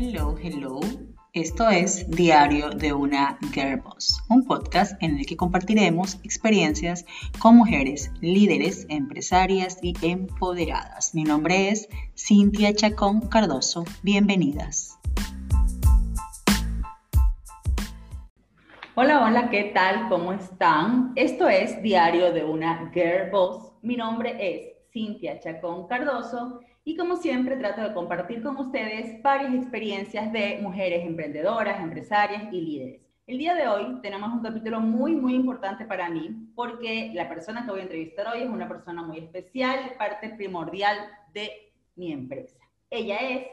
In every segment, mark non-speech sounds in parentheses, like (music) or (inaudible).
hello, hello. Esto es Diario de una Girl Boss, un podcast en el que compartiremos experiencias con mujeres líderes, empresarias y empoderadas. Mi nombre es Cintia Chacón Cardoso. Bienvenidas. Hola, hola, ¿qué tal? ¿Cómo están? Esto es Diario de una Girl Boss. Mi nombre es Cintia Chacón Cardoso y como siempre trato de compartir con ustedes varias experiencias de mujeres emprendedoras, empresarias y líderes. El día de hoy tenemos un capítulo muy, muy importante para mí porque la persona que voy a entrevistar hoy es una persona muy especial, parte primordial de mi empresa. Ella es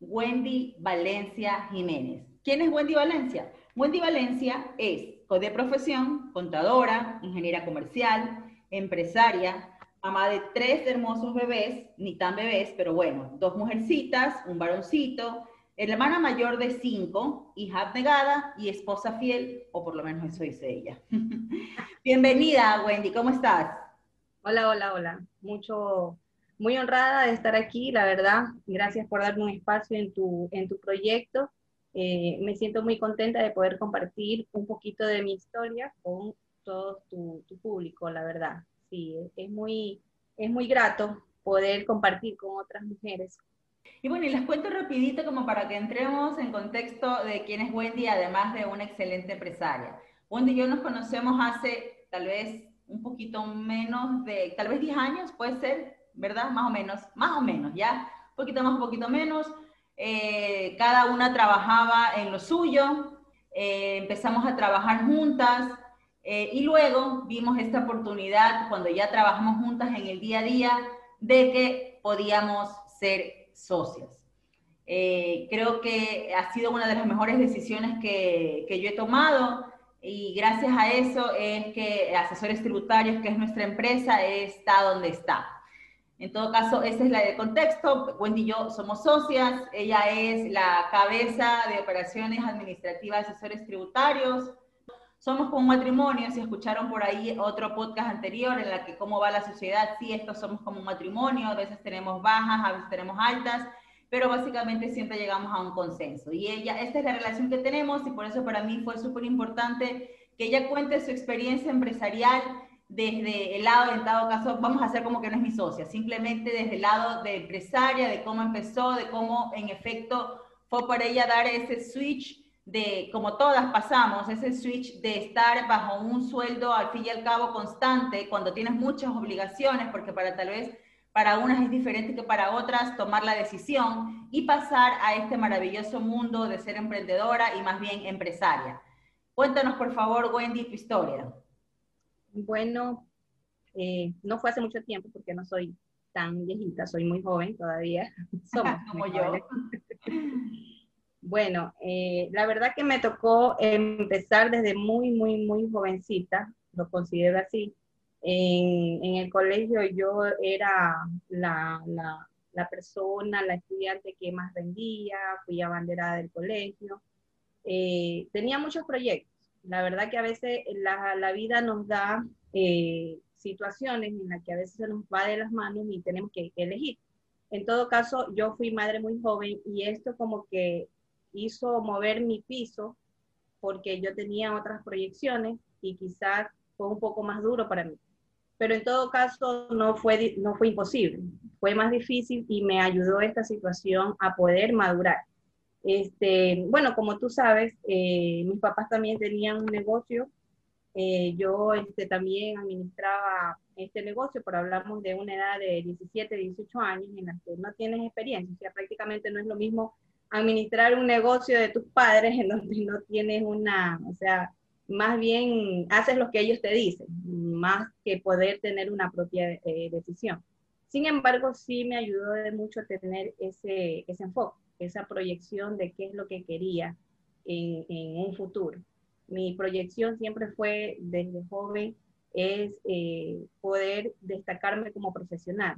Wendy Valencia Jiménez. ¿Quién es Wendy Valencia? Wendy Valencia es de profesión, contadora, ingeniera comercial, empresaria, mamá de tres hermosos bebés, ni tan bebés, pero bueno, dos mujercitas, un varoncito, hermana mayor de cinco, hija abnegada y esposa fiel, o por lo menos eso dice ella. (laughs) Bienvenida, Wendy, ¿cómo estás? Hola, hola, hola. Mucho, muy honrada de estar aquí, la verdad. Gracias por darme un espacio en tu, en tu proyecto. Eh, me siento muy contenta de poder compartir un poquito de mi historia con todo tu, tu público, la verdad sí, es muy, es muy grato poder compartir con otras mujeres. Y bueno, y les cuento rapidito como para que entremos en contexto de quién es Wendy, además de una excelente empresaria. Wendy y yo nos conocemos hace tal vez un poquito menos de, tal vez 10 años, puede ser, ¿verdad? Más o menos, más o menos, ¿ya? Un poquito más, un poquito menos. Eh, cada una trabajaba en lo suyo, eh, empezamos a trabajar juntas, eh, y luego vimos esta oportunidad cuando ya trabajamos juntas en el día a día de que podíamos ser socias. Eh, creo que ha sido una de las mejores decisiones que, que, yo he tomado y gracias a eso es que Asesores Tributarios, que es nuestra empresa, está donde está. En todo caso, esa es la de contexto. Wendy y yo somos socias. Ella es la cabeza de operaciones administrativas de asesores tributarios somos como un matrimonio, si escucharon por ahí otro podcast anterior en la que cómo va la sociedad, sí, estos somos como un matrimonio, a veces tenemos bajas, a veces tenemos altas, pero básicamente siempre llegamos a un consenso. Y ella, esta es la relación que tenemos y por eso para mí fue súper importante que ella cuente su experiencia empresarial desde el lado, en dado caso, vamos a hacer como que no es mi socia, simplemente desde el lado de empresaria, de cómo empezó, de cómo en efecto fue para ella dar ese switch de, como todas pasamos, ese switch de estar bajo un sueldo al fin y al cabo constante cuando tienes muchas obligaciones, porque para tal vez para unas es diferente que para otras tomar la decisión y pasar a este maravilloso mundo de ser emprendedora y más bien empresaria. Cuéntanos, por favor, Wendy, tu historia. Bueno, eh, no fue hace mucho tiempo porque no soy tan viejita, soy muy joven todavía. (laughs) Somos (laughs) como yo. (laughs) Bueno, eh, la verdad que me tocó empezar desde muy, muy, muy jovencita, lo considero así. En, el colegio yo era la, persona, la estudiante que más rendía, fui abanderada del colegio. Eh, tenía muchos proyectos. La verdad que a veces la, vida nos da eh, situaciones en las que a veces se nos va de las manos y tenemos que elegir. En todo caso, yo fui madre muy joven y esto como que hizo mover mi piso porque yo tenía otras proyecciones y quizás fue un poco más duro para mí. Pero en todo caso no fue, no fue imposible, fue más difícil y me ayudó esta situación a poder madurar. Este, bueno, como tú sabes, eh, mis papás también tenían un negocio, eh, yo este, también administraba este negocio, pero hablamos de una edad de 17, 18 años en la que no tienes experiencia, o sea, prácticamente no es lo mismo administrar un negocio de tus padres en donde no tienes una, o sea, más bien haces lo que ellos te dicen, más que poder tener una propia eh, decisión. Sin embargo, sí me ayudó de mucho tener ese, ese enfoque, esa proyección de qué es lo que quería en, un futuro. Mi proyección siempre fue desde joven es eh, poder destacarme como profesional.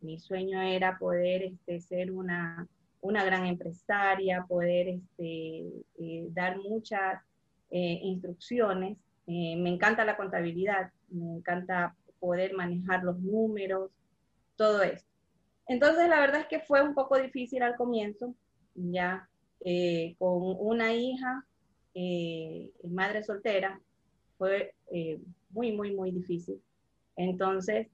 Mi sueño era poder este, ser una una gran empresaria, poder este, eh, dar muchas eh, instrucciones. Eh, me encanta la contabilidad, me encanta poder manejar los números, todo esto. Entonces, la verdad es que fue un poco difícil al comienzo, ya con una hija, madre soltera, fue muy, muy, muy difícil. Entonces,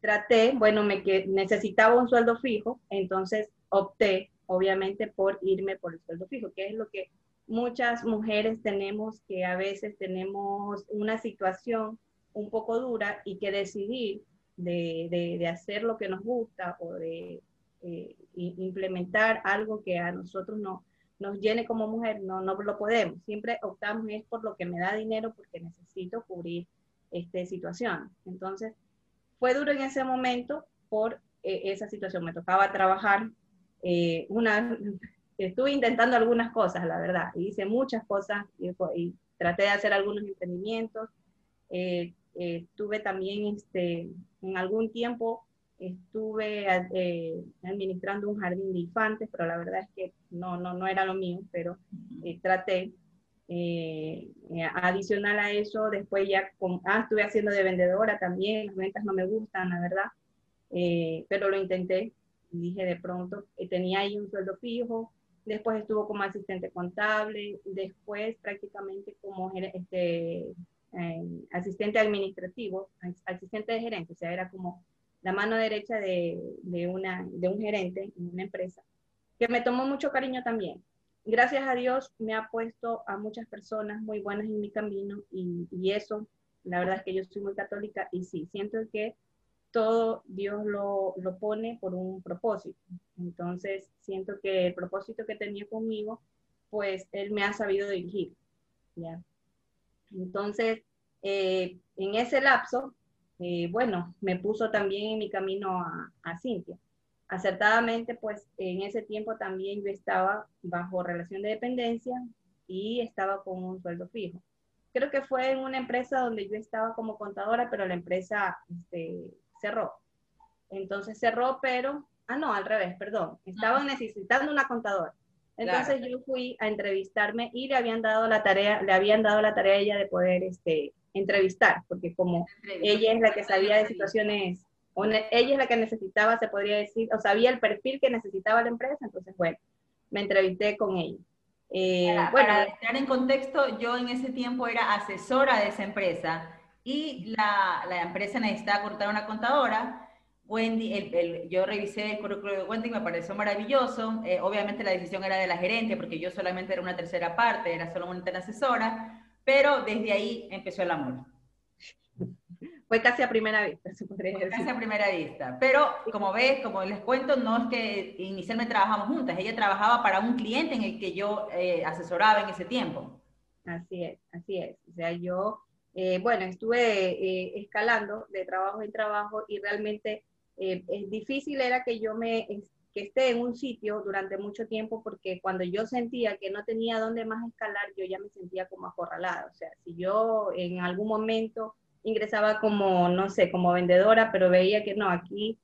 traté, bueno, me que necesitaba un sueldo fijo, entonces opté, obviamente, por irme por el sueldo fijo, que es lo que muchas mujeres tenemos, que a veces tenemos una situación un poco dura y que decidir de, de, hacer lo que nos gusta o de eh, implementar algo que a nosotros no, nos llene como mujer, no, no lo podemos. Siempre optamos es por lo que me da dinero porque necesito cubrir este, situación. Entonces, fue duro en ese momento por eh, esa situación. Me tocaba trabajar eh, una, estuve intentando algunas cosas, la verdad. Hice muchas cosas y, y traté de hacer algunos emprendimientos. Eh, estuve también este, en algún tiempo estuve eh, administrando un jardín de infantes, pero la verdad es que no, no, no era lo mío, pero eh, traté. Eh, adicional a eso, después ya ah, estuve haciendo de vendedora también, las ventas no me gustan, la verdad, pero lo intenté y dije de pronto, tenía ahí un sueldo fijo, después estuvo como asistente contable, después prácticamente como este, asistente administrativo, asistente de gerente, o sea, era como la mano derecha de, de, una, de un gerente en una empresa, que me tomó mucho cariño también. Gracias a Dios me ha puesto a muchas personas muy buenas en mi camino y, y eso, la verdad es que yo soy muy católica y sí, siento que todo Dios lo, lo, pone por un propósito. Entonces, siento que el propósito que tenía conmigo, pues Él me ha sabido dirigir. ¿ya? Entonces, eh, en ese lapso, eh, bueno, me puso también en mi camino a, a Cintia. Acertadamente, pues en ese tiempo también yo estaba bajo relación de dependencia y estaba con un sueldo fijo. Creo que fue en una empresa donde yo estaba como contadora, pero la empresa este, cerró. Entonces cerró, pero, ah, no, al revés, perdón, estaban necesitando una contadora. Entonces yo fui a entrevistarme y le habían dado la tarea, le habían dado la tarea a ella de poder este, entrevistar, porque como ella es la que sabía de situaciones, ella es la que necesitaba, se podría decir, o sabía el perfil que necesitaba la empresa, entonces bueno, me entrevisté con ella. Eh, bueno, para estar en contexto, yo en ese tiempo era asesora de esa empresa y la, la empresa necesitaba cortar una contadora. Wendy, el, yo revisé el currículo de Wendy, me pareció maravilloso. Eh, obviamente la decisión era de la gerente, porque yo solamente era una tercera parte, era solo una asesora pero desde ahí empezó el amor. (laughs) Fue casi a primera vista, se podría decir. Casi a primera vista. Pero como ves, como les cuento, no es que inicialmente trabajamos juntas. Ella trabajaba para un cliente en el que yo eh, asesoraba en ese tiempo. Así es, así es. O sea, yo, eh, bueno, estuve eh, escalando de trabajo en trabajo y realmente es difícil era que yo me que esté en un sitio durante mucho tiempo porque cuando yo sentía que no tenía dónde más escalar, yo ya me sentía como acorralada. O sea, si yo en algún momento ingresaba como, no sé, como vendedora, pero veía que no, aquí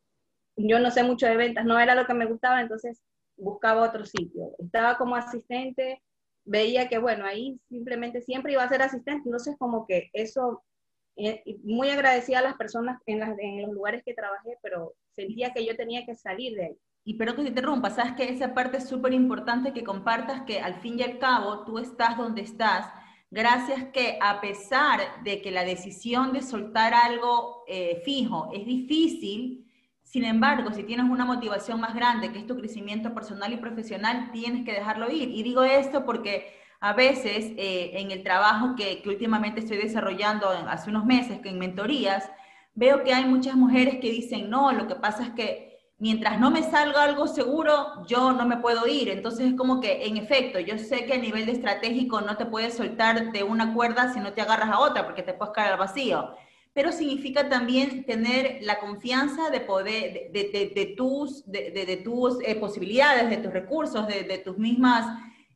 yo no sé mucho de ventas, no era lo que me gustaba, entonces buscaba otro sitio. Estaba como asistente, veía que, bueno, ahí simplemente siempre iba a ser asistente, entonces como que eso, eh, muy agradecida a las personas en, en los lugares que trabajé, pero sentía que yo tenía que salir de ahí. Y pero que te interrumpa, sabes que esa parte es súper importante que compartas que al fin y al cabo tú estás donde estás, gracias que a pesar de que la decisión de soltar algo eh, fijo es difícil, sin embargo, si tienes una motivación más grande, que es tu crecimiento personal y profesional, tienes que dejarlo ir. Y digo esto porque a veces eh, en el trabajo que, últimamente estoy desarrollando hace unos meses, que en mentorías, veo que hay muchas mujeres que dicen, no, lo que pasa es que mientras no me salga algo seguro, yo no me puedo ir. Entonces es como que, en efecto, yo sé que a nivel de estratégico no te puedes soltar de una cuerda si no te agarras a otra, porque te puedes caer al vacío. Pero significa también tener la confianza de poder, de, tus, de, tus eh, posibilidades, de tus recursos, de, tus mismas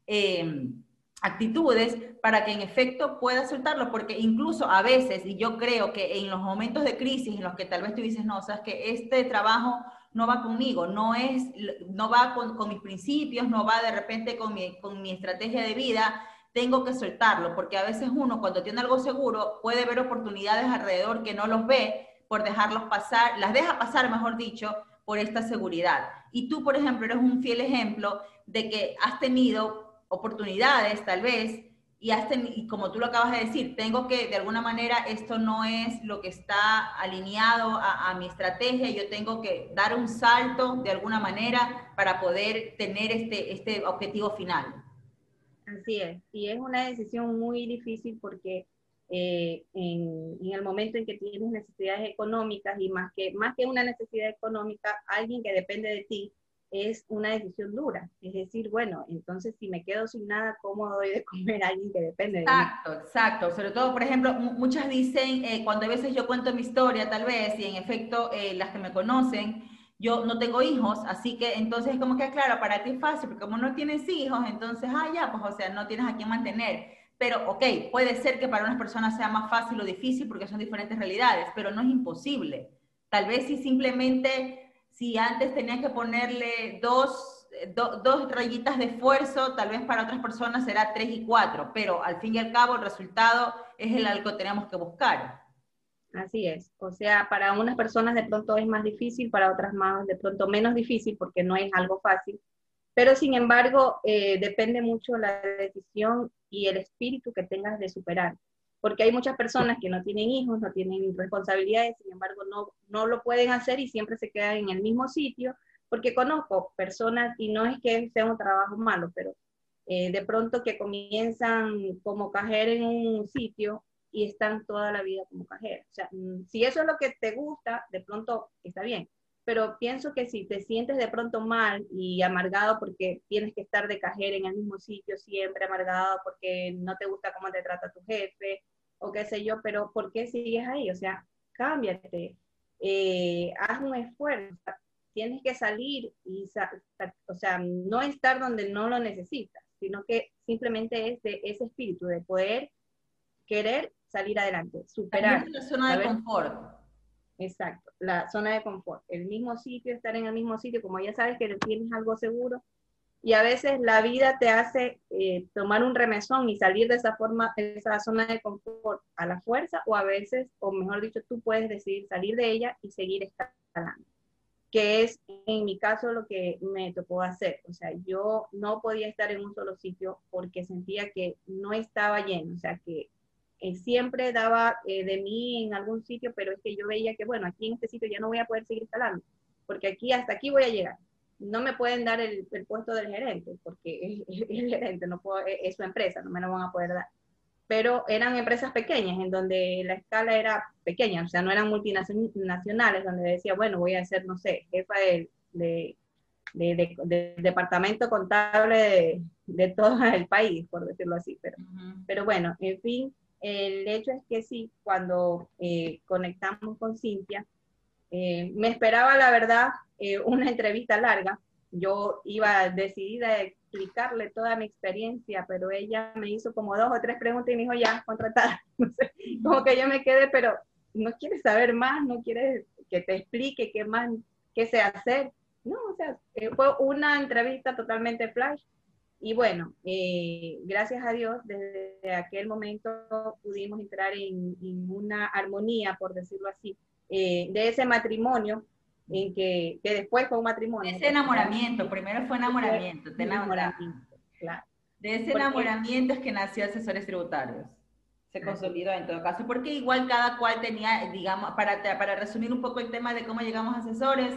eh, actitudes, para que en efecto puedas soltarlo, porque incluso a veces, y yo creo que en los momentos de crisis en los que tal vez tú dices, no, sabes que este trabajo no va conmigo, no, es, no va con, mis principios, no va de repente con mi, con mi estrategia de vida, tengo que soltarlo, porque a veces uno cuando tiene algo seguro puede ver oportunidades alrededor que no los ve por dejarlos pasar, las deja pasar, mejor dicho, por esta seguridad. Y tú, por ejemplo, eres un fiel ejemplo de que has tenido oportunidades, tal vez, y, has y como tú lo acabas de decir, tengo que, de alguna manera, esto no es lo que está alineado a, a mi estrategia, yo tengo que dar un salto de alguna manera para poder tener este, este objetivo final. Así es, y es una decisión muy difícil porque eh, en, en, el momento en que tienes necesidades económicas y más que, más que una necesidad económica, alguien que depende de ti es una decisión dura. Es decir, bueno, entonces si me quedo sin nada, ¿cómo doy de comer a alguien que depende de mí? Exacto, exacto. Sobre todo, por ejemplo, muchas dicen, eh, cuando a veces yo cuento mi historia, tal vez, y en efecto eh, las que me conocen, yo no tengo hijos, así que entonces como que, claro, para ti es fácil, porque como no tienes hijos, entonces, ah, ya, pues, o sea, no tienes a quién mantener. Pero, ok, puede ser que para unas personas sea más fácil o difícil porque son diferentes realidades, pero no es imposible. Tal vez si simplemente, si antes tenías que ponerle dos, dos rayitas de esfuerzo, tal vez para otras personas será tres y cuatro, pero al fin y al cabo el resultado es el algo que tenemos que buscar. Así es. O sea, para unas personas de pronto es más difícil, para otras más de pronto menos difícil porque no es algo fácil. Pero sin embargo, eh, depende mucho la decisión y el espíritu que tengas de superar. Porque hay muchas personas que no tienen hijos, no tienen responsabilidades, sin embargo, no, no lo pueden hacer y siempre se quedan en el mismo sitio. Porque conozco personas, y no es que sea un trabajo malo, pero eh, de pronto que comienzan como cajero en un sitio y están toda la vida como cajera. O sea, mm, si eso es lo que te gusta, de pronto está bien. Pero pienso que si te sientes de pronto mal y amargado porque tienes que estar de cajera en el mismo sitio siempre, amargado porque no te gusta cómo te trata tu jefe o qué sé yo, pero ¿por qué sigues ahí? O sea, cámbiate, eh, haz un esfuerzo, tienes que salir y, o sea, no estar donde no lo necesitas, sino que simplemente es de ese espíritu de poder querer salir adelante, superar. La zona de confort. Exacto, la zona de confort. El mismo sitio, estar en el mismo sitio, como ya sabes que tienes algo seguro. Y a veces la vida te hace eh, tomar un remesón y salir de esa forma, de esa zona de confort a la fuerza, o a veces, o mejor dicho, tú puedes decidir salir de ella y seguir escalando. Que es en mi caso lo que me tocó hacer. O sea, yo no podía estar en un solo sitio porque sentía que no estaba lleno, o sea, que eh, siempre daba eh, de mí en algún sitio, pero es que yo veía que, bueno, aquí en este sitio ya no voy a poder seguir escalando, porque aquí hasta aquí voy a llegar. No me pueden dar el, puesto del gerente, porque (laughs) es, el gerente, no puedo, es, su empresa, no me lo van a poder dar. Pero eran empresas pequeñas, en donde la escala era pequeña, o sea, no eran multinacionales, donde decía, bueno, voy a ser, no sé, jefa de, de de, departamento contable de, de, todo el país, por decirlo así. Pero, pero bueno, en fin, el hecho es que sí, cuando eh, conectamos con Cintia, eh, me esperaba, la verdad, eh, una entrevista larga. Yo iba decidida a explicarle toda mi experiencia, pero ella me hizo como dos o tres preguntas y me dijo, ya, contratada. (laughs) como que yo me quedé, pero no quieres saber más, no quieres que te explique qué más, qué sé hacer. No, o sea, fue una entrevista totalmente flash y bueno, eh, gracias a Dios, desde aquel momento pudimos entrar en, una armonía, por decirlo así, eh, de ese matrimonio, en que, que, después fue un matrimonio. ese enamoramiento, primero fue enamoramiento, de enamoramiento, claro. De ese enamoramiento es que nació Asesores Tributarios. Se consolidó en todo caso, porque igual cada cual tenía, digamos, para, para resumir un poco el tema de cómo llegamos a asesores,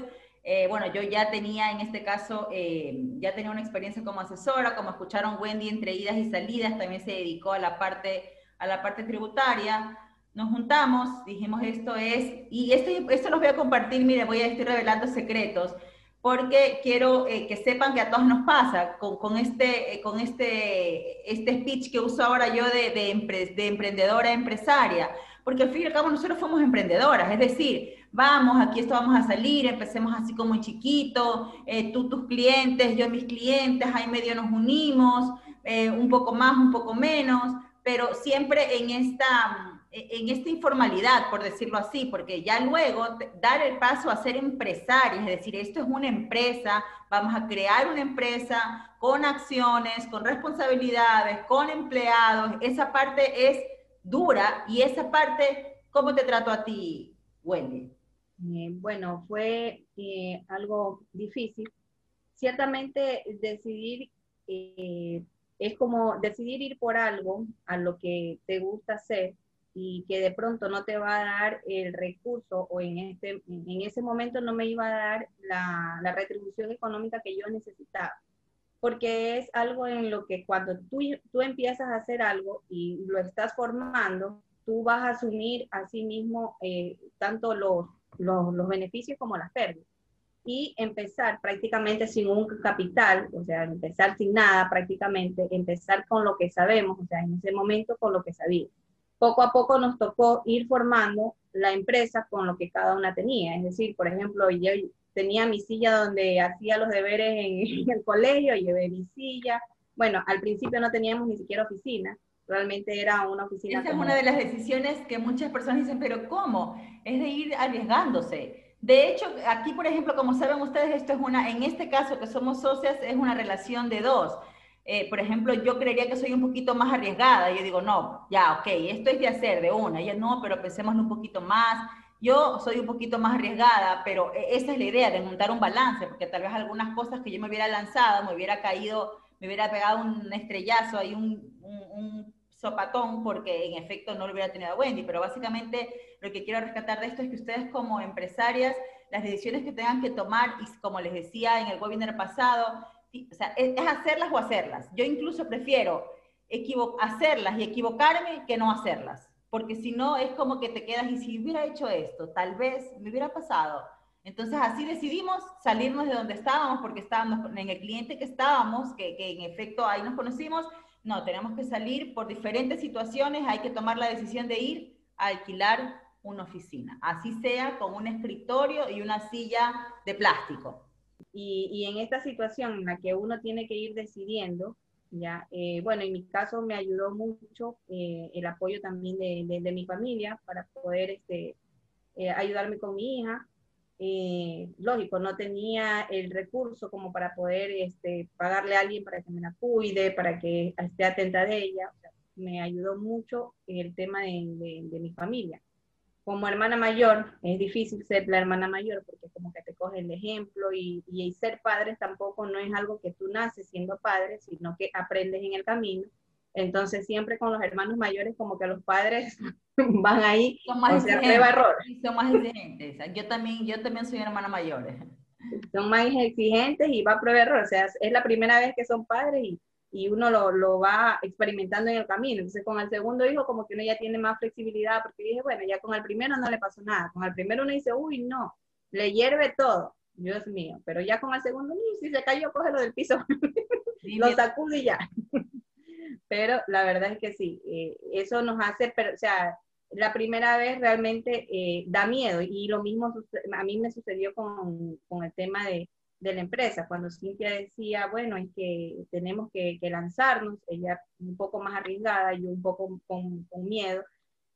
eh, bueno, yo ya tenía en este caso, eh, ya tenía una experiencia como asesora, como escucharon Wendy entre idas y salidas, también se dedicó a la parte, a la parte tributaria. Nos juntamos, dijimos esto es, y esto, esto los voy a compartir, mire, voy a estar revelando secretos, porque quiero eh, que sepan que a todos nos pasa con, con este, con este, este speech que uso ahora yo de, de, de emprendedora empresaria, porque al fin y al cabo nosotros fuimos emprendedoras, es decir, vamos, aquí esto vamos a salir, empecemos así como chiquito, eh, tú tus clientes, yo mis clientes, ahí medio nos unimos, eh, un poco más, un poco menos, pero siempre en esta, en esta informalidad, por decirlo así, porque ya luego dar el paso a ser empresario, es decir, esto es una empresa, vamos a crear una empresa con acciones, con responsabilidades, con empleados, esa parte es dura y esa parte, ¿cómo te trato a ti, Wendy? Eh, bueno, fue eh, algo difícil. Ciertamente decidir eh, es como decidir ir por algo a lo que te gusta hacer y que de pronto no te va a dar el recurso o en, este, en ese momento no me iba a dar la, retribución económica que yo necesitaba. Porque es algo en lo que cuando tú, tú empiezas a hacer algo y lo estás formando, tú vas a asumir a sí mismo tanto los, los, los beneficios como las pérdidas y empezar prácticamente sin un capital, o sea, empezar sin nada prácticamente, empezar con lo que sabemos, o sea, en ese momento con lo que sabía poco a poco nos tocó ir formando la empresa con lo que cada una tenía. Es decir, por ejemplo, yo tenía mi silla donde hacía los deberes en, (laughs) el colegio, llevé mi silla. Bueno, al principio no teníamos ni siquiera oficina, realmente era una oficina. Esa es una de las decisiones que muchas personas dicen, pero ¿cómo? Es de ir arriesgándose. De hecho, aquí, por ejemplo, como saben ustedes, esto es una, en este caso que somos socias, es una relación de dos. Eh, por ejemplo, yo creería que soy un poquito más arriesgada. Yo digo, no, ya, ok, esto es de hacer de una. Ella no, pero pensemos un poquito más. Yo soy un poquito más arriesgada, pero e, esa es la idea de montar un balance, porque tal vez algunas cosas que yo me hubiera lanzado, me hubiera caído, me hubiera pegado un estrellazo, ahí un, un, sopatón, porque en efecto no lo hubiera tenido a Wendy. Pero básicamente lo que quiero rescatar de esto es que ustedes como empresarias, las decisiones que tengan que tomar, y como les decía en el webinar pasado, o sea, es, hacerlas o hacerlas. Yo incluso prefiero hacerlas y equivocarme que no hacerlas, porque si no es como que te quedas y si hubiera hecho esto, tal vez me hubiera pasado. Entonces así decidimos salirnos de donde estábamos, porque estábamos en el cliente que estábamos, que, que en efecto ahí nos conocimos. No, tenemos que salir por diferentes situaciones, hay que tomar la decisión de ir a alquilar una oficina, así sea con un escritorio y una silla de plástico. Y, en esta situación en la que uno tiene que ir decidiendo, ya, eh, bueno, en mi caso me ayudó mucho eh, el apoyo también de, de, mi familia para poder este, eh, ayudarme con mi hija. Lógico, no tenía el recurso como para poder este, pagarle a alguien para que me la cuide, para que esté atenta de ella. me ayudó mucho el tema de, de mi familia como hermana mayor, es difícil ser la hermana mayor porque como que te coge el ejemplo y, y, ser padres tampoco no es algo que tú naces siendo padre, sino que aprendes en el camino. Entonces siempre con los hermanos mayores como que los padres (laughs) van ahí, son más o sea, prueba error. Son más exigentes. Yo también, yo también soy hermana mayor. Son más exigentes y va a prueba error. O sea, es la primera vez que son padres y, y uno lo, lo, va experimentando en el camino. Entonces, con el segundo hijo, como que uno ya tiene más flexibilidad, porque dije, bueno, ya con el primero no le pasó nada. Con el primero uno dice, uy, no, le hierve todo, Dios mío. Pero ya con el segundo, si se cayó, cógelo del piso, (laughs) lo sacude y ya. (laughs) Pero la verdad es que sí, eh, eso nos hace, o sea, la primera vez realmente eh, da miedo y lo mismo a mí me sucedió con, con el tema de, de la empresa. Cuando Cintia decía, bueno, es que tenemos que, lanzarnos, ella un poco más arriesgada, yo un poco con, miedo.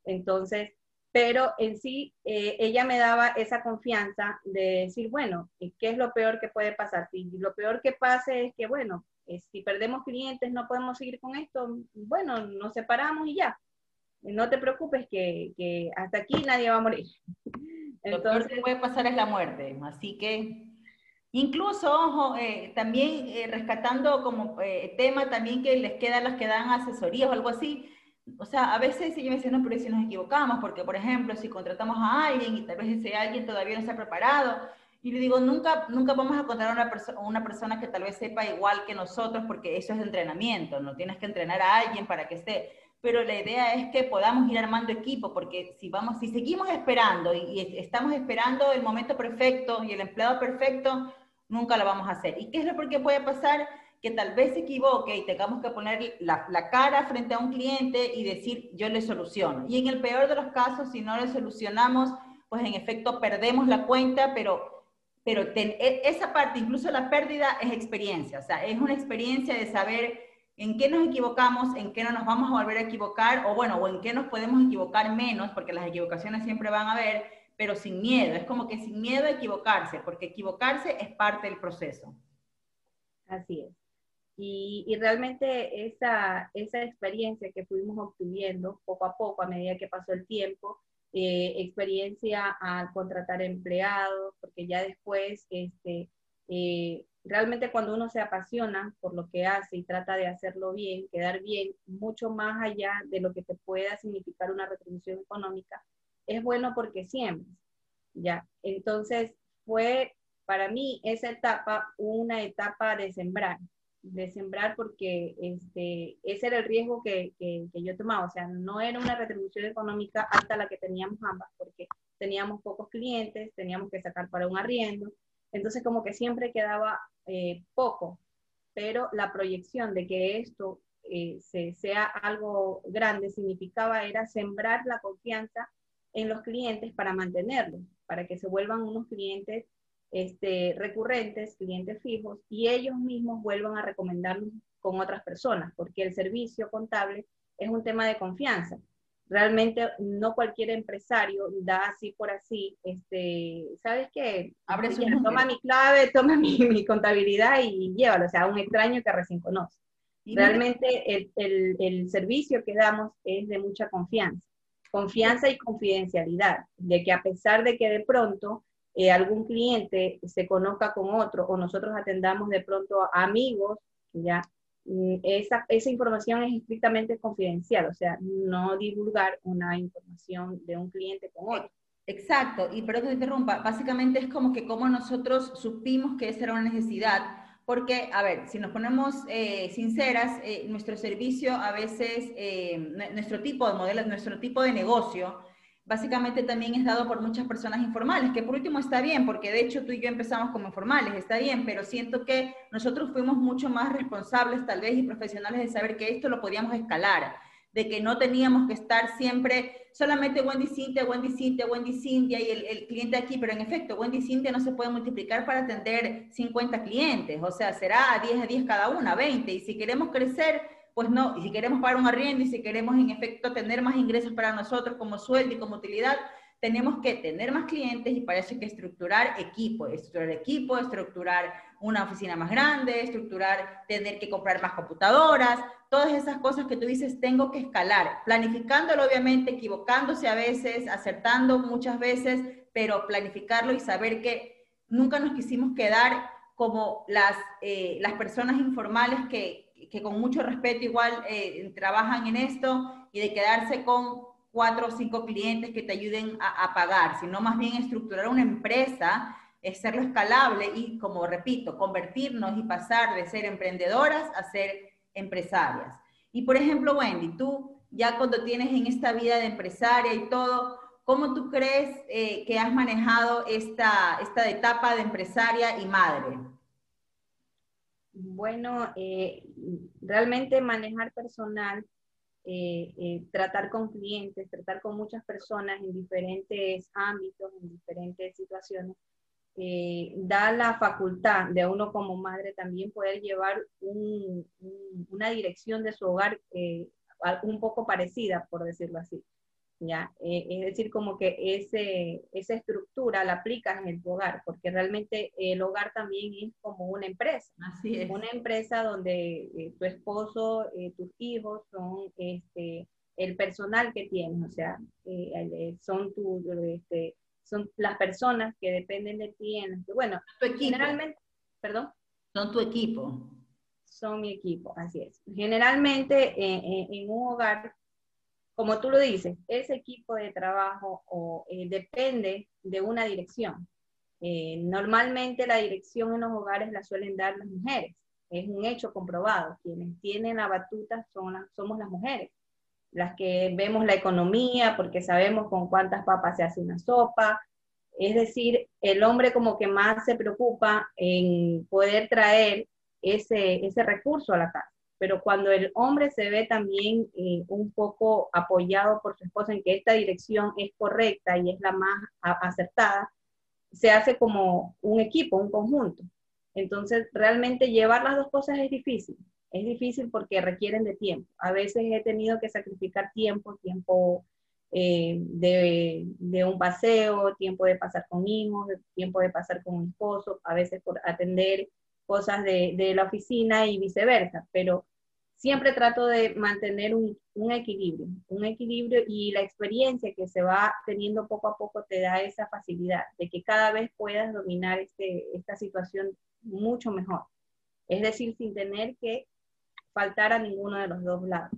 Entonces, pero en sí, eh, ella me daba esa confianza de decir, bueno, ¿qué es lo peor que puede pasar? Si lo peor que pase es que, bueno, si perdemos clientes, no podemos seguir con esto, bueno, nos separamos y ya. No te preocupes que, que hasta aquí nadie va a morir. Entonces, lo peor que puede pasar es la muerte, así que Incluso, ojo, eh, también eh, rescatando como eh, tema también que les quedan las que dan asesorías o algo así. O sea, a veces yo me dicen, no, pero si nos equivocamos, porque por ejemplo, si contratamos a alguien y tal vez ese alguien todavía no se ha preparado, y le digo, nunca, nunca vamos a encontrar una, persona una persona que tal vez sepa igual que nosotros, porque eso es entrenamiento, no tienes que entrenar a alguien para que esté. Pero la idea es que podamos ir armando equipo, porque si, vamos, si seguimos esperando y, y estamos esperando el momento perfecto y el empleado perfecto, nunca lo vamos a hacer. ¿Y qué es lo que puede pasar? Que tal vez se equivoque y tengamos que poner la, la, cara frente a un cliente y decir, yo le soluciono. Y en el peor de los casos, si no le solucionamos, pues en efecto perdemos la cuenta, pero, pero e, esa parte, incluso la pérdida, es experiencia. O sea, es una experiencia de saber en qué nos equivocamos, en qué no nos vamos a volver a equivocar, o bueno, o en qué nos podemos equivocar menos, porque las equivocaciones siempre van a haber, pero sin miedo. Es como que sin miedo a equivocarse, porque equivocarse es parte del proceso. Así es. Y, y, realmente esa, esa experiencia que fuimos obteniendo poco a poco a medida que pasó el tiempo, eh, experiencia al contratar empleados, porque ya después, este, eh, realmente cuando uno se apasiona por lo que hace y trata de hacerlo bien, quedar bien, mucho más allá de lo que te pueda significar una retribución económica, es bueno porque siempre, ¿ya? Entonces, fue para mí esa etapa una etapa de sembrar, de sembrar porque este, ese era el riesgo que, que, yo tomaba, o sea, no era una retribución económica hasta la que teníamos ambas, porque teníamos pocos clientes, teníamos que sacar para un arriendo, entonces como que siempre quedaba eh, poco, pero la proyección de que esto eh, se, sea algo grande significaba era sembrar la confianza en los clientes para mantenerlos, para que se vuelvan unos clientes este, recurrentes, clientes fijos, y ellos mismos vuelvan a recomendarnos con otras personas, porque el servicio contable es un tema de confianza. Realmente no cualquier empresario da así por así, este, ¿sabes qué? Abre su (laughs) toma mi clave, toma mi, contabilidad y llévalo, o sea, un extraño que recién conoce. Realmente el, el, el servicio que damos es de mucha confianza, confianza y confidencialidad, de que a pesar de que de pronto eh, algún cliente se conozca con otro o nosotros atendamos de pronto a amigos, ya mm, esa, esa información es estrictamente confidencial, o sea, no divulgar una información de un cliente con otro. Exacto, y pero que te interrumpa, básicamente es como que como nosotros supimos que esa era una necesidad, porque, a ver, si nos ponemos eh, sinceras, eh, nuestro servicio a veces, nuestro tipo de modelo, nuestro tipo de negocio, básicamente también es dado por muchas personas informales, que por último está bien, porque de hecho tú y yo empezamos como informales, está bien, pero siento que nosotros fuimos mucho más responsables tal vez y profesionales de saber que esto lo podíamos escalar, de que no teníamos que estar siempre solamente Wendy Cintia, Wendy Cintia, Wendy Cintia y el, cliente aquí, pero en efecto, Wendy Cintia no se puede multiplicar para atender 50 clientes, o sea, será 10 a 10 cada una, 20, y si queremos crecer pues no, y si queremos pagar un arriendo y si queremos en efecto tener más ingresos para nosotros como sueldo y como utilidad, tenemos que tener más clientes y para eso hay que estructurar equipo, estructurar equipo, estructurar una oficina más grande, estructurar, tener que comprar más computadoras, todas esas cosas que tú dices, tengo que escalar, planificándolo obviamente, equivocándose a veces, acertando muchas veces, pero planificarlo y saber que nunca nos quisimos quedar como las, eh, las personas informales que, que con mucho respeto igual eh, trabajan en esto y de quedarse con cuatro o cinco clientes que te ayuden a, pagar, sino más bien estructurar una empresa, hacerlo escalable y, como repito, convertirnos y pasar de ser emprendedoras a ser empresarias. Y por ejemplo, Wendy, tú ya cuando tienes en esta vida de empresaria y todo, ¿cómo tú crees eh, que has manejado esta, esta etapa de empresaria y madre? Bueno, eh, realmente manejar personal, eh, eh, tratar con clientes, tratar con muchas personas en diferentes ámbitos, en diferentes situaciones, da la facultad de uno como madre también poder llevar una dirección de su hogar un poco parecida, por decirlo así. ¿Ya? Eh, es decir, como que ese, esa estructura la aplicas en el hogar, porque realmente el hogar también es como una empresa. Así es. Una empresa donde eh, tu esposo, eh, tus hijos son este, el personal que tienes, o sea, son, tu, este, son las personas que dependen de ti. En, bueno, tu equipo. generalmente, perdón. Son tu equipo. Son mi equipo, así es. Generalmente en un hogar como tú lo dices, ese equipo de trabajo eh, depende de una dirección. Eh, normalmente la dirección en los hogares la suelen dar las mujeres. Es un hecho comprobado. Quienes tienen la batuta son somos las mujeres. Las que vemos la economía porque sabemos con cuántas papas se hace una sopa. Es decir, el hombre como que más se preocupa en poder traer ese recurso a la casa pero cuando el hombre se ve también eh, un poco apoyado por su esposa en que esta dirección es correcta y es la más acertada, se hace como un equipo, un conjunto. Entonces, realmente llevar las dos cosas es difícil. Es difícil porque requieren de tiempo. A veces he tenido que sacrificar tiempo, tiempo eh, de, de, un paseo, tiempo de pasar con hijos, tiempo de pasar con un esposo, a veces por atender cosas de, la oficina y viceversa, pero siempre trato de mantener un, equilibrio, un equilibrio y la experiencia que se va teniendo poco a poco te da esa facilidad de que cada vez puedas dominar este, esta situación mucho mejor. Es decir, sin tener que faltar a ninguno de los dos lados.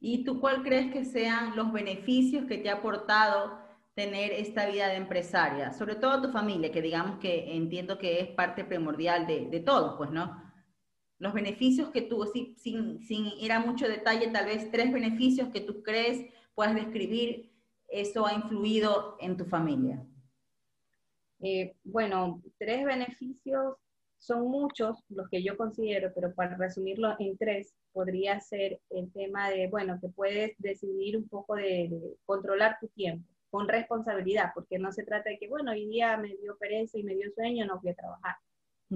¿Y tú cuál crees que sean los beneficios que te ha aportado tener esta vida de empresaria? Sobre todo tu familia, que digamos que entiendo que es parte primordial de, de todos, pues, ¿no? los beneficios que tú, sin, sin, ir a mucho detalle, tal vez tres beneficios que tú crees puedas describir, eso ha influido en tu familia. Eh, bueno, tres beneficios son muchos los que yo considero, pero para resumirlo en tres, podría ser el tema de, bueno, que puedes decidir un poco de, controlar tu tiempo con responsabilidad, porque no se trata de que, bueno, hoy día me dio pereza y me dio sueño, no voy a trabajar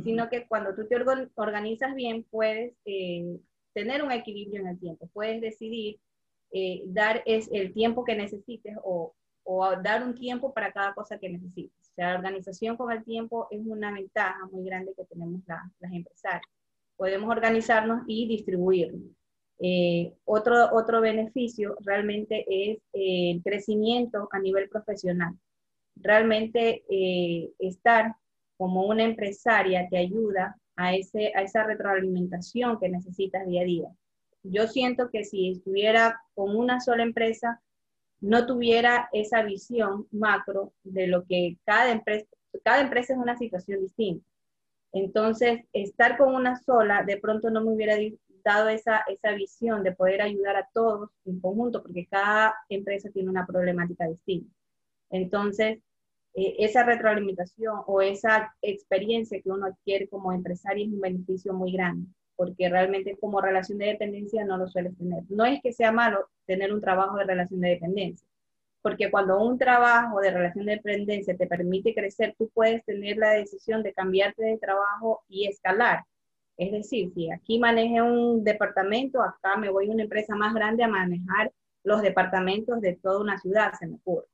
sino que cuando tú te organizas bien, puedes eh, tener un equilibrio en el tiempo, puedes decidir eh, dar es el tiempo que necesites o, o, dar un tiempo para cada cosa que necesites. O sea, la organización con el tiempo es una ventaja muy grande que tenemos las empresarias. Podemos organizarnos y distribuirlo. Eh, otro, otro beneficio realmente es el crecimiento a nivel profesional. Realmente estar como una empresaria te ayuda a, ese, a esa retroalimentación que necesitas día a día. Yo siento que si estuviera con una sola empresa, no tuviera esa visión macro de lo que cada empresa, cada empresa es una situación distinta. Entonces, estar con una sola, de pronto no me hubiera dado esa, esa visión de poder ayudar a todos en conjunto, porque cada empresa tiene una problemática distinta. Entonces, eh, esa retroalimentación o esa experiencia que uno adquiere como empresario es un beneficio muy grande, porque realmente como relación de dependencia no lo sueles tener. No es que sea malo tener un trabajo de relación de dependencia, porque cuando un trabajo de relación de dependencia te permite crecer, tú puedes tener la decisión de cambiarte de trabajo y escalar. Es decir, si aquí maneje un departamento, acá me voy a una empresa más grande a manejar los departamentos de toda una ciudad, se me ocurre.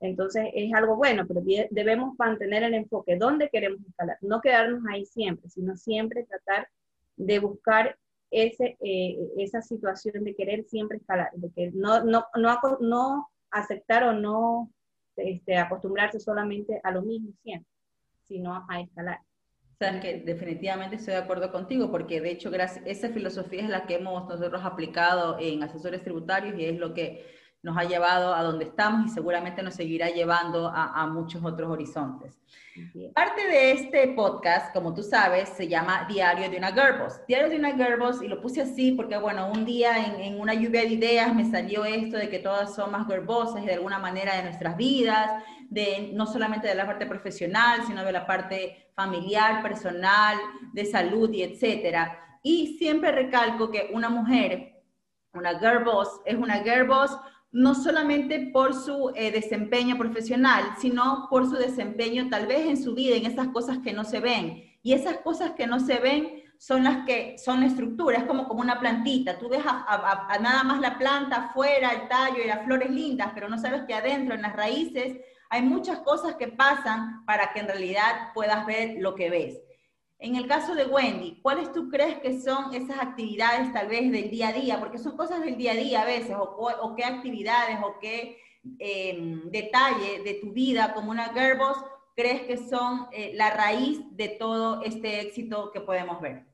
Entonces es algo bueno, pero debemos mantener el enfoque, ¿dónde queremos escalar? No quedarnos ahí siempre, sino siempre tratar de buscar eh, esa situación de querer siempre escalar, de que no, no, no, no aceptar o no este, acostumbrarse solamente a lo mismo siempre, sino a escalar. Sabes que definitivamente estoy de acuerdo contigo, porque de hecho esa filosofía es la que hemos nosotros aplicado en asesores tributarios y es lo que nos ha llevado a donde estamos y seguramente nos seguirá llevando a, muchos otros horizontes. Parte de este podcast, como tú sabes, se llama Diario de una Girlboss. Diario de una Girlboss, y lo puse así porque, bueno, un día en, una lluvia de ideas me salió esto de que todas somos girlbosses de alguna manera de nuestras vidas, de no solamente de la parte profesional, sino de la parte familiar, personal, de salud y etcétera. Y siempre recalco que una mujer, una girlboss, es una girlboss no solamente por su eh, desempeño profesional, sino por su desempeño tal vez en su vida, en esas cosas que no se ven. Y esas cosas que no se ven son las que son la estructura, es como, como una plantita. Tú ves nada más la planta afuera, el tallo y las flores lindas, pero no sabes que adentro, en las raíces, hay muchas cosas que pasan para que en realidad puedas ver lo que ves. En el caso de Wendy, ¿cuáles tú crees que son esas actividades tal vez del día a día? Porque son cosas del día a día a veces, o, qué actividades o qué em, detalle de tu vida como una Gerbos crees que son eh, la raíz de todo este éxito que podemos ver.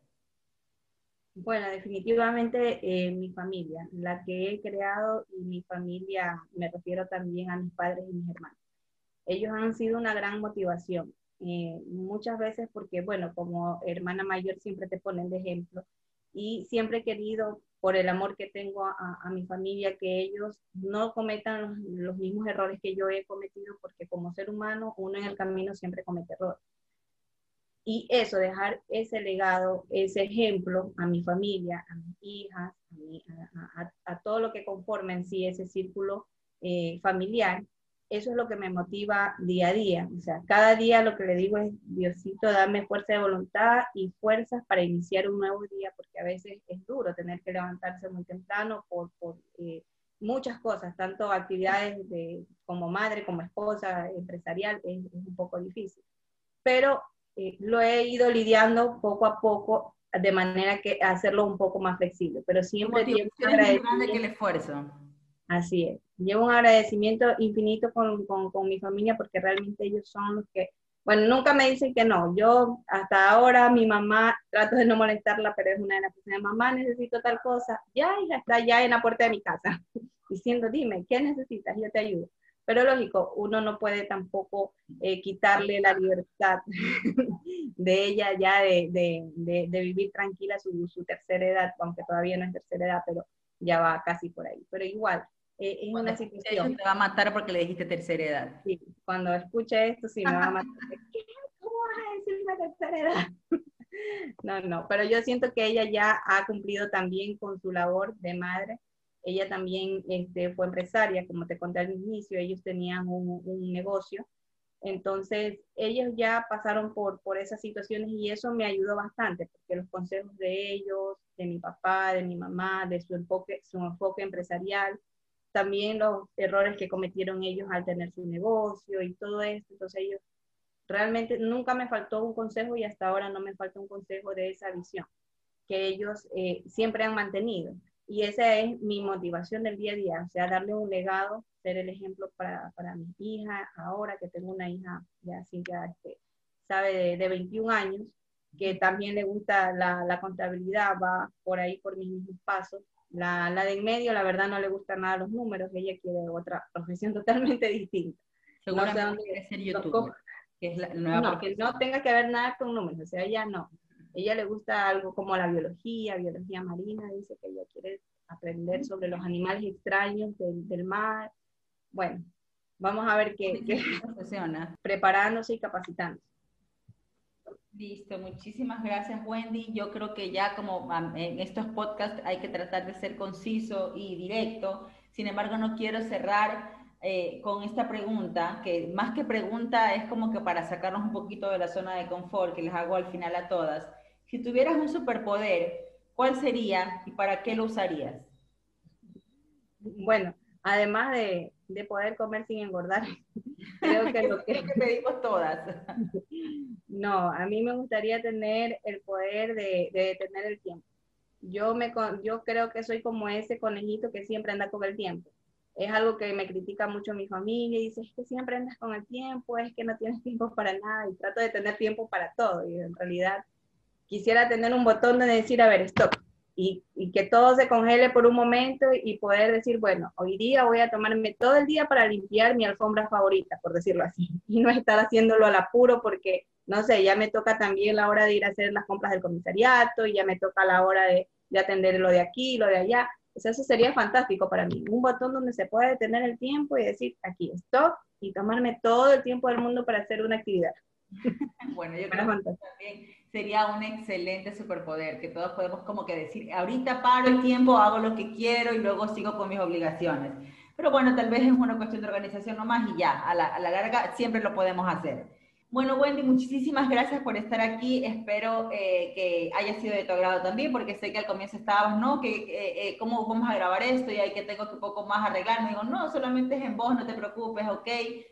Bueno, definitivamente eh, mi familia, la que he creado y mi familia, me refiero también a mis padres y mis hermanos. Ellos han sido una gran motivación eh, muchas veces porque, bueno, como hermana mayor siempre te ponen de ejemplo y siempre he querido, por el amor que tengo a, mi familia, que ellos no cometan los, mismos errores que yo he cometido, porque como ser humano uno en el camino siempre comete errores. Y eso, dejar ese legado, ese ejemplo a mi familia, a mis hijas, a, todo lo que conforma en sí ese círculo eh, familiar, eso es lo que me motiva día a día. O sea, cada día lo que le digo es, Diosito, dame fuerza de voluntad y fuerzas para iniciar un nuevo día, porque a veces es duro tener que levantarse muy temprano por, por eh, muchas cosas, tanto actividades de, como madre, como esposa, empresarial, es, un poco difícil. Pero eh, lo he ido lidiando poco a poco de manera que hacerlo un poco más flexible, pero siempre grande que el esfuerzo. Así es. Llevo un agradecimiento infinito con, con, con, mi familia porque realmente ellos son los que, bueno, nunca me dicen que no. Yo hasta ahora mi mamá, trato de no molestarla, pero es una de las personas, mamá, necesito tal cosa. Ya, ya está ya en la puerta de mi casa, (laughs) diciendo, dime, ¿qué necesitas? Yo te ayudo. Pero lógico, uno no puede tampoco eh, quitarle la libertad (laughs) de ella ya de, de, de, vivir tranquila su, su, tercera edad, aunque todavía no es tercera edad, pero ya va casi por ahí. Pero igual, eh, es una situación... Te va a matar porque le dijiste tercera edad. Sí, cuando escuche esto sí me va a matar. (laughs) ¿Cómo vas a decir una tercera edad? (laughs) no, no, pero yo siento que ella ya ha cumplido también con su labor de madre ella también este, fue empresaria, como te conté al inicio, ellos tenían un, un, negocio. Entonces, ellos ya pasaron por, por esas situaciones y eso me ayudó bastante, porque los consejos de ellos, de mi papá, de mi mamá, de su enfoque, su enfoque empresarial, también los errores que cometieron ellos al tener su negocio y todo esto. Entonces, ellos realmente nunca me faltó un consejo y hasta ahora no me falta un consejo de esa visión que ellos eh, siempre han mantenido. Y esa es mi motivación del día a día, o sea, darle un legado, ser el ejemplo para, para mi hija, ahora que tengo una hija ya así, ya este, sabe de, de, 21 años, que también le gusta la, la, contabilidad, va por ahí por mis mismos pasos. La, la de en medio, la verdad, no le gustan nada los números, ella quiere otra profesión (laughs) totalmente distinta. Seguramente no sé quiere ser youtuber, que es la nueva No, que no tenga que ver nada con números, o sea, ella no ella le gusta algo como la biología, biología marina, dice que ella quiere aprender sobre los animales extraños del, del mar. Bueno, vamos a ver qué, qué funciona. Preparándose y capacitándose. Listo, muchísimas gracias Wendy. Yo creo que ya como en estos podcasts hay que tratar de ser conciso y directo. Sin embargo, no quiero cerrar eh, con esta pregunta, que más que pregunta es como que para sacarnos un poquito de la zona de confort que les hago al final a todas. Si tuvieras un superpoder, ¿cuál sería y para qué lo usarías? Bueno, además de, de poder comer sin engordar, (laughs) creo que lo que... que pedimos todas. (laughs) no, a mí me gustaría tener el poder de, de detener el tiempo. Yo, me, yo creo que soy como ese conejito que siempre anda con el tiempo. Es algo que me critica mucho mi familia y dice, es que siempre andas con el tiempo, es que no tienes (laughs) tiempo para nada y trato de tener tiempo para todo y en realidad quisiera tener un botón de decir, a ver, stop, y, y, que todo se congele por un momento y poder decir, bueno, hoy día voy a tomarme todo el día para limpiar mi alfombra favorita, por decirlo así, (laughs) y no estar haciéndolo al apuro porque, no sé, ya me toca también la hora de ir a hacer las compras del comisariato y ya me toca la hora de, de atender lo de aquí, lo de allá. Pues eso sería fantástico para mí, un botón donde se pueda detener el tiempo y decir, aquí, stop, y tomarme todo el tiempo del mundo para hacer una actividad. bueno, yo (laughs) creo que también sería un excelente superpoder, que todos podemos como que decir, ahorita paro el tiempo, hago lo que quiero y luego sigo con mis obligaciones. Pero bueno, tal vez es una cuestión de organización nomás y ya, a la, a la larga siempre lo podemos hacer. Bueno, Wendy, muchísimas gracias por estar aquí. Espero eh, que haya sido de tu agrado también, porque sé que al comienzo estábamos, ¿no? Que eh, eh, cómo vamos a grabar esto y hay que tengo que un poco más arreglar. Me digo, no, solamente es en voz, no te preocupes, ok.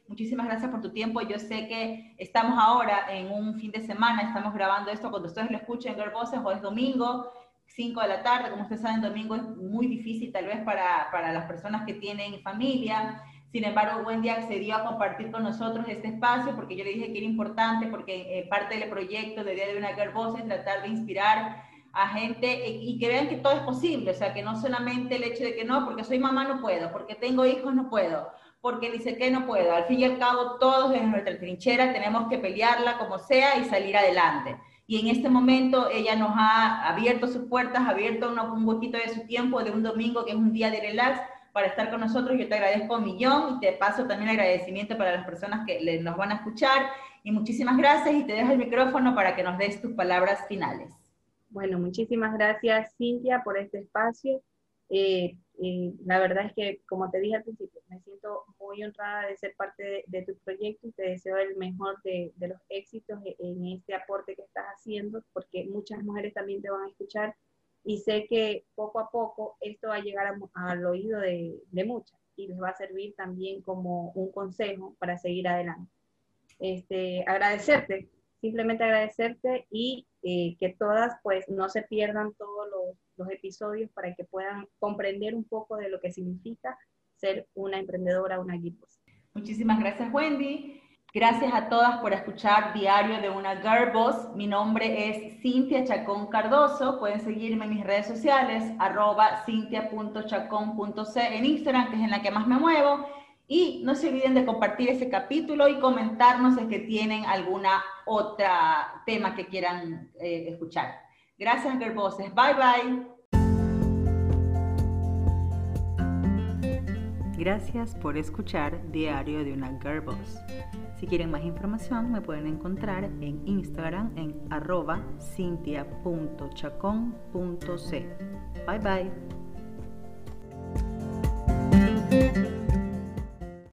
Muchísimas gracias por tu tiempo. Yo sé que estamos ahora en un fin de semana, estamos grabando esto cuando ustedes lo escuchen en Voces o es domingo. 5 de la tarde, como ustedes saben, domingo es muy difícil tal vez para, para las personas que tienen familia, sin embargo, Wendy accedió a compartir con nosotros este espacio porque yo le dije que era importante, porque eh, parte del proyecto de Día de una Girl Voz es tratar de inspirar a gente y que vean que todo es posible, o sea, que no solamente el hecho de que no, porque soy mamá no puedo, porque tengo hijos no puedo, porque dice que no puedo. Al fin y al cabo, todos en nuestra trinchera tenemos que pelearla como sea y salir adelante. Y en este momento ella nos ha abierto sus puertas, ha abierto un, un poquito de su tiempo de un domingo que es un día de relax para estar con nosotros. Yo te agradezco un millón y te paso también agradecimiento para las personas que nos van a escuchar. Y muchísimas gracias y te dejo el micrófono para que nos des tus palabras finales. Bueno, muchísimas gracias Cintia por este espacio. Eh, eh, la verdad es que, como te dije al principio, me siento muy honrada de ser parte de, tu proyecto y te deseo el mejor de, de, los éxitos en este aporte que estás haciendo, porque muchas mujeres también te van a escuchar y sé que poco a poco esto va a llegar al oído de, de, muchas y les va a servir también como un consejo para seguir adelante. Este, agradecerte simplemente agradecerte y eh, que todas pues no se pierdan todos los, los episodios para que puedan comprender un poco de lo que significa ser una emprendedora, una guía. Muchísimas gracias, Wendy. Gracias a todas por escuchar Diario de una Girl Boss. Mi nombre es Cintia Chacón Cardoso. Pueden seguirme en mis redes sociales, arroba cintia.chacón.c en Instagram, que es en la que más me muevo. Y no se olviden de compartir ese capítulo y comentarnos si que tienen alguna otra tema que quieran eh, escuchar. Gracias, Girl Bosses. Bye, bye. Gracias por escuchar Diario de una Girl Boss. Si quieren más información me pueden encontrar en Instagram en arroba cintia.chacon.c. Bye bye.